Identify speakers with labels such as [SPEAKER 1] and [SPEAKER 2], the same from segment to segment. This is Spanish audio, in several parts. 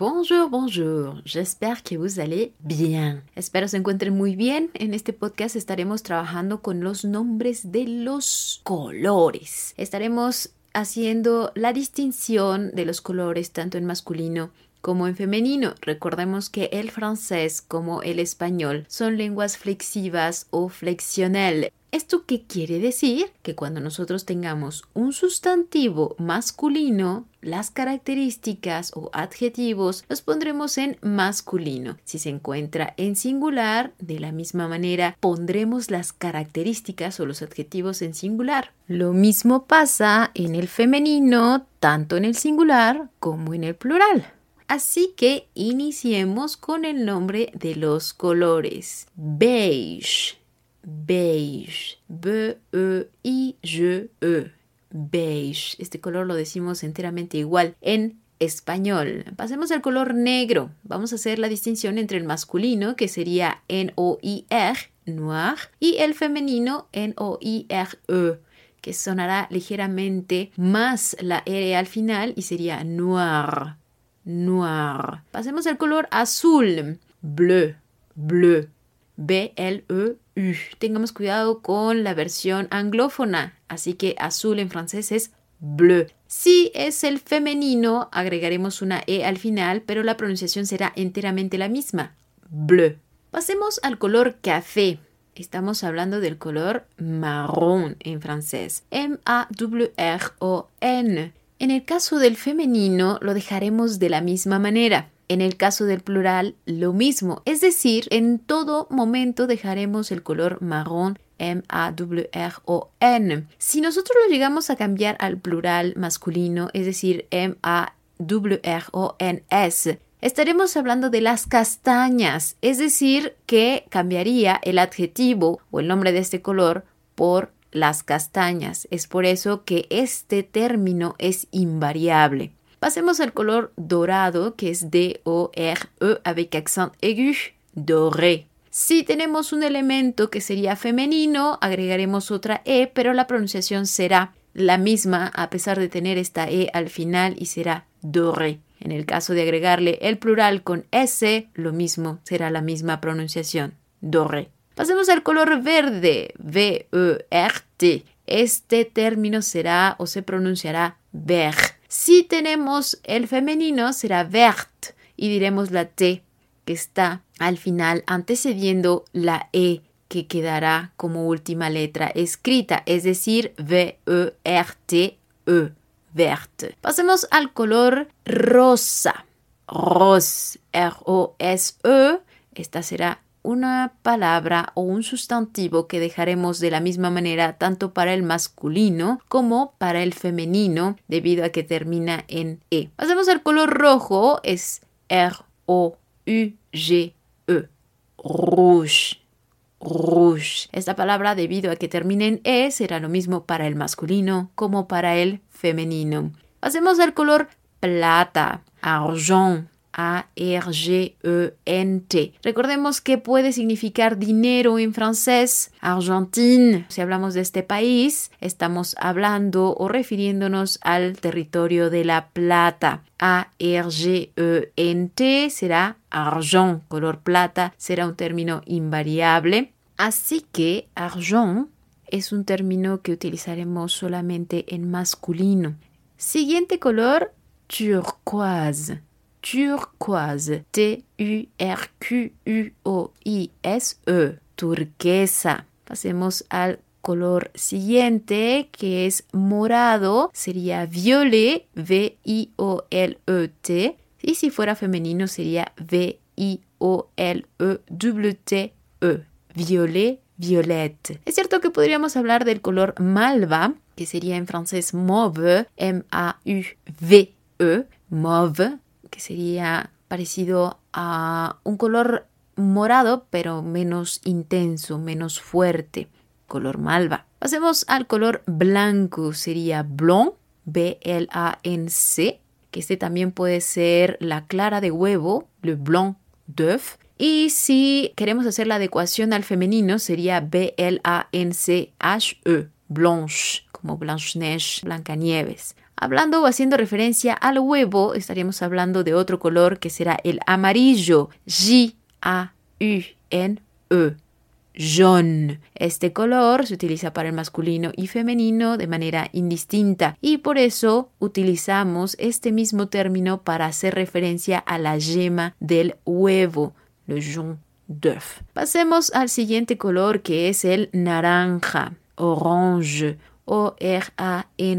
[SPEAKER 1] Bonjour, bonjour. J'espère que vous allez bien. Espero se encuentren muy bien. En este podcast estaremos trabajando con los nombres de los colores. Estaremos haciendo la distinción de los colores tanto en masculino como en femenino. Recordemos que el francés como el español son lenguas flexivas o flexional. ¿Esto qué quiere decir? Que cuando nosotros tengamos un sustantivo masculino, las características o adjetivos los pondremos en masculino. Si se encuentra en singular, de la misma manera pondremos las características o los adjetivos en singular. Lo mismo pasa en el femenino, tanto en el singular como en el plural. Así que iniciemos con el nombre de los colores. Beige beige. B-E-I-G-E. Beige. Este color lo decimos enteramente igual en español. Pasemos al color negro. Vamos a hacer la distinción entre el masculino, que sería N-O-I-R, noir, y el femenino N-O-I-R-E, que sonará ligeramente más la R al final y sería noir. Noir. Pasemos al color azul. Bleu. Bleu. Tengamos cuidado con la versión anglófona, así que azul en francés es bleu. Si es el femenino, agregaremos una E al final, pero la pronunciación será enteramente la misma, bleu. Pasemos al color café. Estamos hablando del color marrón en francés, M-A-W-R-O-N. En el caso del femenino lo dejaremos de la misma manera. En el caso del plural, lo mismo, es decir, en todo momento dejaremos el color marrón M-A-W-R-O-N. Si nosotros lo llegamos a cambiar al plural masculino, es decir, M-A-W-R-O-N-S, estaremos hablando de las castañas, es decir, que cambiaría el adjetivo o el nombre de este color por las castañas. Es por eso que este término es invariable. Pasemos al color dorado, que es D-O-R-E avec accent aigu, doré. Si tenemos un elemento que sería femenino, agregaremos otra E, pero la pronunciación será la misma a pesar de tener esta E al final y será doré. En el caso de agregarle el plural con S, lo mismo, será la misma pronunciación, doré. Pasemos al color verde, V-E-R-T. Este término será o se pronunciará vert. Si tenemos el femenino será vert y diremos la T que está al final antecediendo la E que quedará como última letra escrita, es decir, V-E-R-T-E, -E, vert. Pasemos al color rosa. Rose, R-O-S-E. Esta será una palabra o un sustantivo que dejaremos de la misma manera tanto para el masculino como para el femenino debido a que termina en E. Pasemos al color rojo, es R-O-U-G-E. Rouge. Rouge. Esta palabra, debido a que termina en E, será lo mismo para el masculino como para el femenino. Pasemos al color plata, argent, a-R-G-E-N-T. Recordemos que puede significar dinero en francés, Argentine. Si hablamos de este país, estamos hablando o refiriéndonos al territorio de la plata. A-R-G-E-N-T será argent, color plata, será un término invariable. Así que argent es un término que utilizaremos solamente en masculino. Siguiente color, turquoise turquoise. T-U-R-Q-U-O-I-S-E. Turquesa. Pasemos al color siguiente que es morado. Sería violet. V-I-O-L-E-T. Y si fuera femenino sería V-I-O-L-E-W-T-E. -E. Violet, violette. Es cierto que podríamos hablar del color malva, que sería en francés mauve, M-A-U-V-E, mauve, que sería parecido a un color morado, pero menos intenso, menos fuerte, color malva. Pasemos al color blanco, sería blanc, B-L-A-N-C, que este también puede ser la clara de huevo, le blanc d'œuf. Y si queremos hacer la adecuación al femenino, sería B-L-A-N-C-H-E, blanche como Blanche-Neige, Blancanieves. Hablando o haciendo referencia al huevo, estaríamos hablando de otro color que será el amarillo, J-A-U-N-E jaune. Este color se utiliza para el masculino y femenino de manera indistinta y por eso utilizamos este mismo término para hacer referencia a la yema del huevo, le jaune d'œuf. Pasemos al siguiente color que es el naranja, orange, O-R-A-N-G-E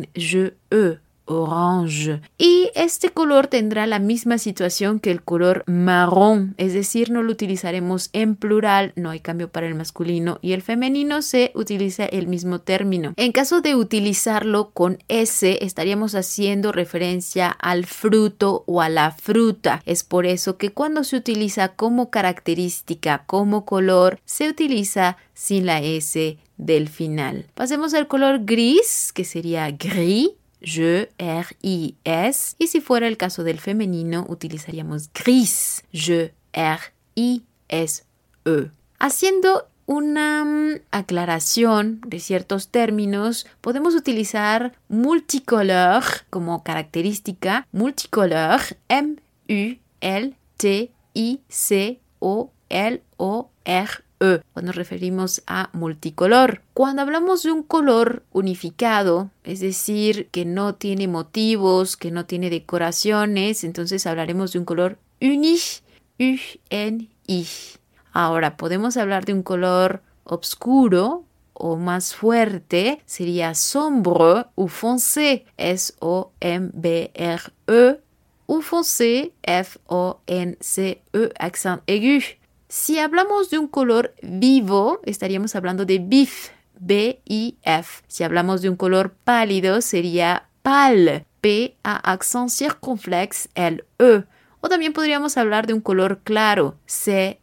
[SPEAKER 1] orange. Y este color tendrá la misma situación que el color marrón, es decir, no lo utilizaremos en plural, no hay cambio para el masculino y el femenino se utiliza el mismo término. En caso de utilizarlo con S, estaríamos haciendo referencia al fruto o a la fruta. Es por eso que cuando se utiliza como característica, como color, se utiliza sin la S del final. Pasemos al color gris, que sería gris je, R, I, S. Y si fuera el caso del femenino, utilizaríamos gris, je, R, I, S, E. Haciendo una mm, aclaración de ciertos términos, podemos utilizar multicolor como característica. Multicolor, M, U, L, T, I, C, O, L, O, R, e, cuando referimos a multicolor. Cuando hablamos de un color unificado, es decir, que no tiene motivos, que no tiene decoraciones, entonces hablaremos de un color uni, U-N-I. Ahora, podemos hablar de un color oscuro o más fuerte, sería sombre o foncé, S-O-M-B-R-E, ou foncé, F-O-N-C-E, accent aigu. Si hablamos de un color vivo, estaríamos hablando de bif, B-I-F. Si hablamos de un color pálido, sería pal, P a accent circunflex L-E. O también podríamos hablar de un color claro, C-L-A-I-R.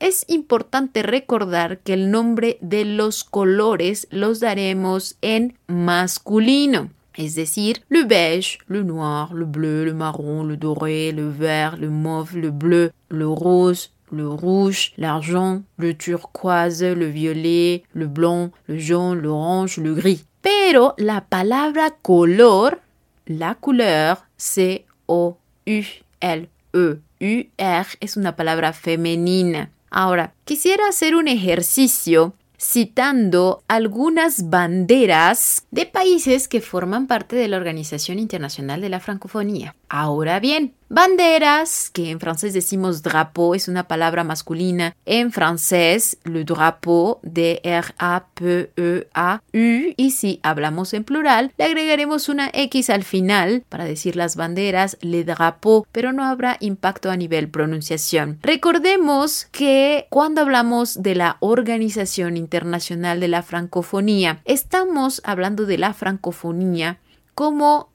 [SPEAKER 1] Es importante recordar que el nombre de los colores los daremos en masculino es decir, le beige, le noir, le bleu, le marron, le doré, le vert, le mauve, le bleu, le rose, le rouge, l'argent, le turquoise, le violet, le blanc, le jaune, l'orange, le gris. Pero la palabra color, la couleur, C-O-U-L-E-U-R, es una palabra femenina. Ahora, quisiera hacer un ejercicio citando algunas banderas de países que forman parte de la Organización Internacional de la Francofonía. Ahora bien, banderas, que en francés decimos drapeau, es una palabra masculina. En francés, le drapeau, D-R-A-P-E-A-U. Y si hablamos en plural, le agregaremos una X al final para decir las banderas, le drapeau, pero no habrá impacto a nivel pronunciación. Recordemos que cuando hablamos de la Organización Internacional de la Francofonía, estamos hablando de la francofonía como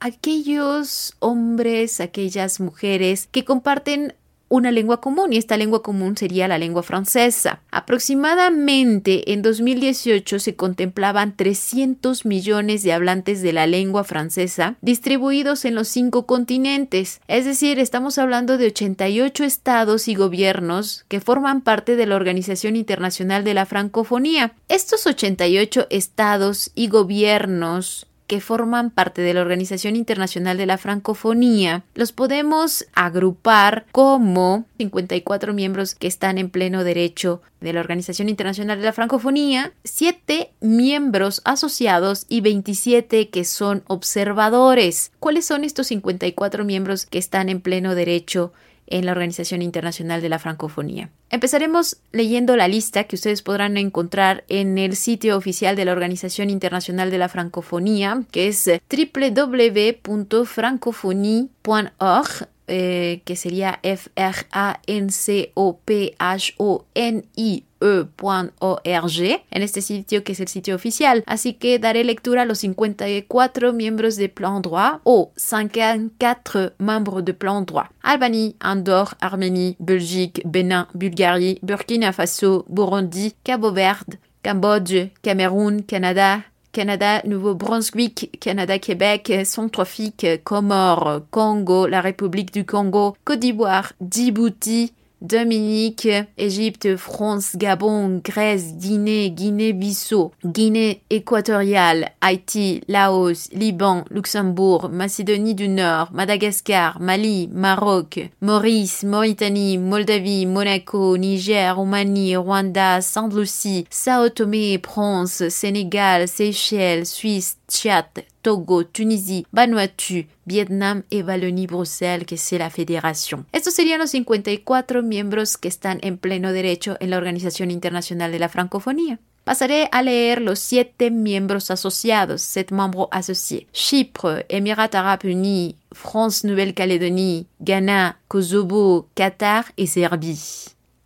[SPEAKER 1] aquellos hombres, aquellas mujeres que comparten una lengua común y esta lengua común sería la lengua francesa. Aproximadamente en 2018 se contemplaban 300 millones de hablantes de la lengua francesa distribuidos en los cinco continentes, es decir, estamos hablando de 88 estados y gobiernos que forman parte de la Organización Internacional de la Francofonía. Estos 88 estados y gobiernos que forman parte de la Organización Internacional de la Francofonía, los podemos agrupar como 54 miembros que están en pleno derecho de la Organización Internacional de la Francofonía, 7 miembros asociados y 27 que son observadores. ¿Cuáles son estos 54 miembros que están en pleno derecho en la Organización Internacional de la Francofonía. Empezaremos leyendo la lista que ustedes podrán encontrar en el sitio oficial de la Organización Internacional de la Francofonía, que es www.francophonie.org eh, que sería F-R-A-N-C-O-P-H-O-N-I-E.org en este sitio que es el sitio oficial. Así que daré lectura a los 54 miembros de Plan Droit o 54 miembros de Plan Droit. Albanie, Andorre, Arménie, Belgique, Bénin, Bulgarie, Burkina Faso, Burundi, Cabo Verde, Cambodge, Cameroun, Canada, Canada, Nouveau-Brunswick, Canada-Québec, Centrafrique, Comores, Congo, la République du Congo, Côte d'Ivoire, Djibouti, Dominique, Égypte, France, Gabon, Grèce, Guinée, Guinée-Bissau, Guinée équatoriale, Haïti, Laos, Liban, Luxembourg, Macédonie du Nord, Madagascar, Mali, Maroc, Maurice, Mauritanie, Moldavie, Monaco, Niger, Roumanie, Rwanda, Sainte-Lucie, Sao Tomé, France, Sénégal, Seychelles, Suisse, Tchad, Togo, Tunisie, Vanuatu, Vietnam y Wallonie-Bruxelles, que es la federación. Estos serían los 54 miembros que están en pleno derecho en la Organización Internacional de la Francofonía. Pasaré a leer los siete miembros asociados, sept membres associés. Chypre, Émirats Arabes Unis, France Nouvelle-Calédonie, Ghana, Kosovo, Qatar y Serbia.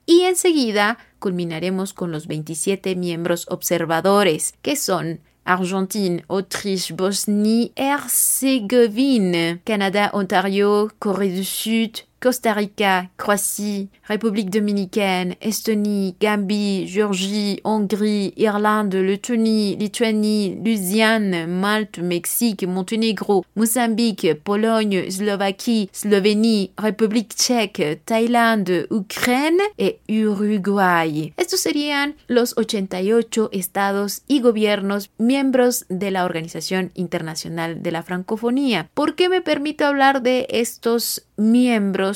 [SPEAKER 1] Y enseguida culminaremos con los 27 miembros observadores, que son Argentine, Autriche, Bosnie, Herzégovine, Canada, Ontario, Corée du Sud, Costa Rica, Croatie, République dominicaine, Estonie, Gambie, Géorgie, Hongrie, Irlande, Lettonie, Lituanie, Louisiane, Malte, Mexique, Monténégro, Mozambique, Pologne, Slovaquie, Slovénie, République tchèque, Thaïlande, Ukraine et Uruguay. Estos serían los 88 estados y gobiernos miembros de la Organización Internacional de la Francofonía. ¿Por qué me permito hablar de estos miembros?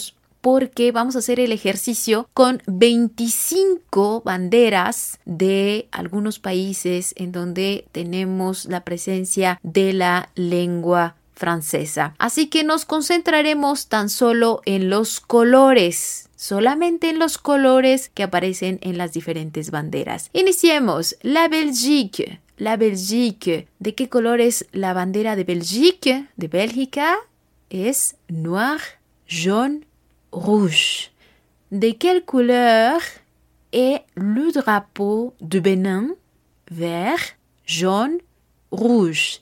[SPEAKER 1] Porque vamos a hacer el ejercicio con 25 banderas de algunos países en donde tenemos la presencia de la lengua francesa. Así que nos concentraremos tan solo en los colores solamente en los colores que aparecen en las diferentes banderas. Iniciemos. La Belgique. La Belgique. ¿De qué color es la bandera de Belgique? De Bélgica es noir, jaune, rouge. De quelle couleur est le drapeau de Bénin? Vert, jaune, rouge.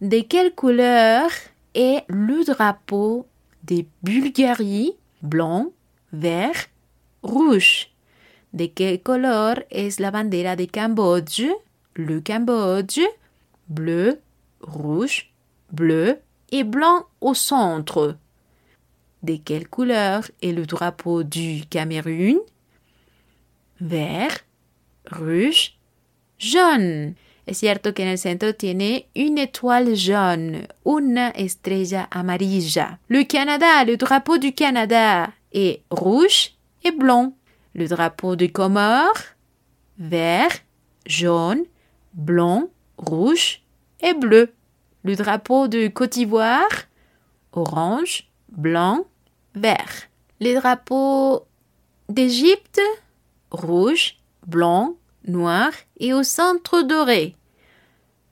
[SPEAKER 1] De quelle couleur est le drapeau de Bulgarie? Blanc, vert, rouge. De quel color es la bandera de Cambodge? Le Cambodge Bleu, rouge, bleu et blanc au centre. De quelle couleur est le drapeau du Cameroun? Vert, rouge, jaune. Es cierto que en el centro tiene une étoile jaune, una estrella amarilla. Le Canada, le drapeau du Canada est rouge et blanc. Le drapeau du Comores, vert, jaune, blanc, rouge et bleu. Le drapeau de Côte d'Ivoire, orange, blanc, vert. Les drapeaux d'Égypte, rouge, blanc, noir et au centre doré.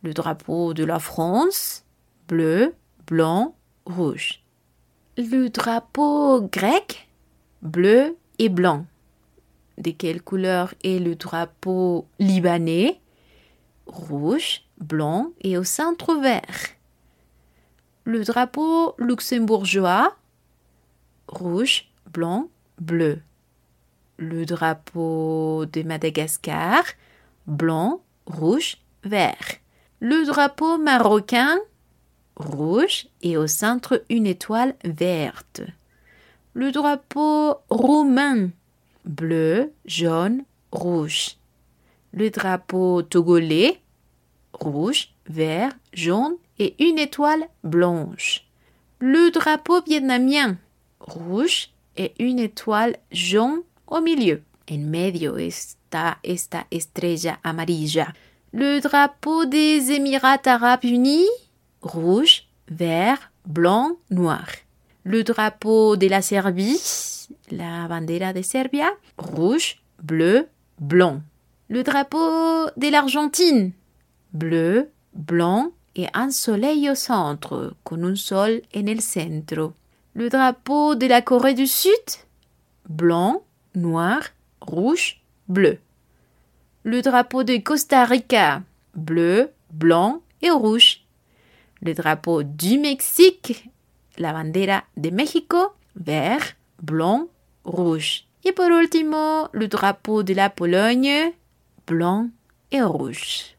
[SPEAKER 1] Le drapeau de la France, bleu, blanc, rouge. Le drapeau grec, bleu et blanc. De quelle couleur est le drapeau libanais? Rouge, blanc et au centre vert. Le drapeau luxembourgeois rouge, blanc, bleu. Le drapeau de Madagascar, blanc, rouge, vert. Le drapeau marocain, rouge et au centre une étoile verte. Le drapeau roumain, bleu, jaune, rouge. Le drapeau togolais, rouge, vert, jaune et une étoile blanche. Le drapeau vietnamien, rouge et une étoile jaune au milieu. En medio está esta estrella amarilla. Le drapeau des Émirats arabes unis, rouge, vert, blanc, noir. Le drapeau de la Serbie, la bandera de Serbia, rouge, bleu, blanc. Le drapeau de l'Argentine, bleu, blanc et un soleil au centre, con un sol en el centro. Le drapeau de la Corée du Sud, blanc, noir, rouge, bleu. Le drapeau de Costa Rica, bleu, blanc et rouge. Le drapeau du Mexique, la bandera de México, vert, blanc, rouge. Et por último, le drapeau de la Pologne, blanc et rouge.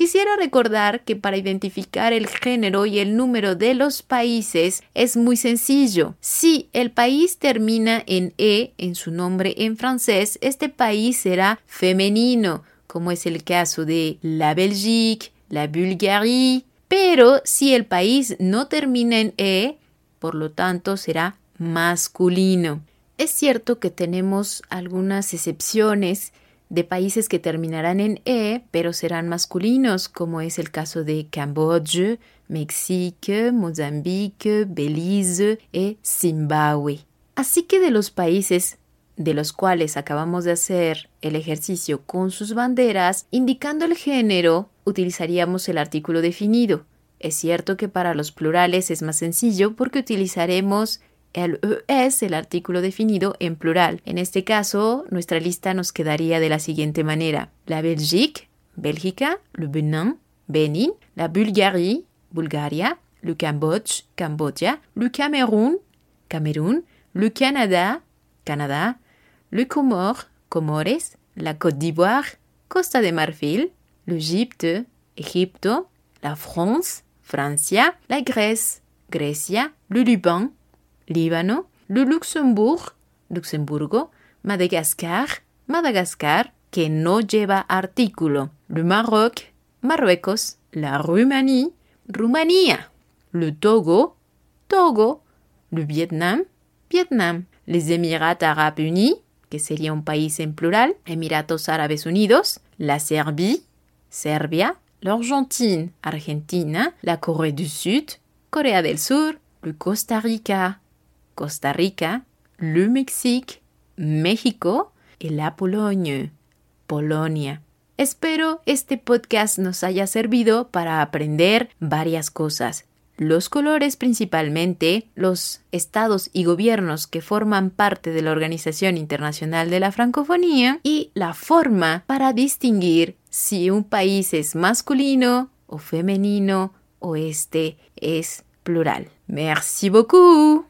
[SPEAKER 1] Quisiera recordar que para identificar el género y el número de los países es muy sencillo. Si el país termina en E en su nombre en francés, este país será femenino, como es el caso de la Belgique, la Bulgarie. Pero si el país no termina en E, por lo tanto será masculino. Es cierto que tenemos algunas excepciones de países que terminarán en E, pero serán masculinos, como es el caso de Camboya, México, Mozambique, Belice y Zimbabue. Así que de los países de los cuales acabamos de hacer el ejercicio con sus banderas, indicando el género, utilizaríamos el artículo definido. Es cierto que para los plurales es más sencillo porque utilizaremos el es el artículo definido en plural. En este caso, nuestra lista nos quedaría de la siguiente manera. La Belgique, Bélgica, le Benin, Benin, la Bulgarie, Bulgaria, le Cambodge, Camboya, le Cameroun, Cameroun, le Canada, Canada, le Comores, Comores, la Côte d'Ivoire, Costa de Marfil, l'Égypte, Egipto, la France, Francia, la Grèce, Grecia, le Liban, Líbano, le Luxembourg, Luxemburgo, Madagascar, Madagascar, que no lleva artículo, le Maroc, Marruecos, la Rumanie, Rumanía, le Togo, Togo, le Vietnam, Vietnam, les Émirats Arabes Unis, que sería un país en plural, Emiratos Árabes Unidos, la Serbie, Serbia, l'Argentine, Argentina, la Corée du Sud, Corea del Sur, le Costa Rica, Costa Rica, le Mexique, México y la Polonia. Espero este podcast nos haya servido para aprender varias cosas. Los colores principalmente, los estados y gobiernos que forman parte de la Organización Internacional de la Francofonía y la forma para distinguir si un país es masculino o femenino o este es plural. Merci beaucoup.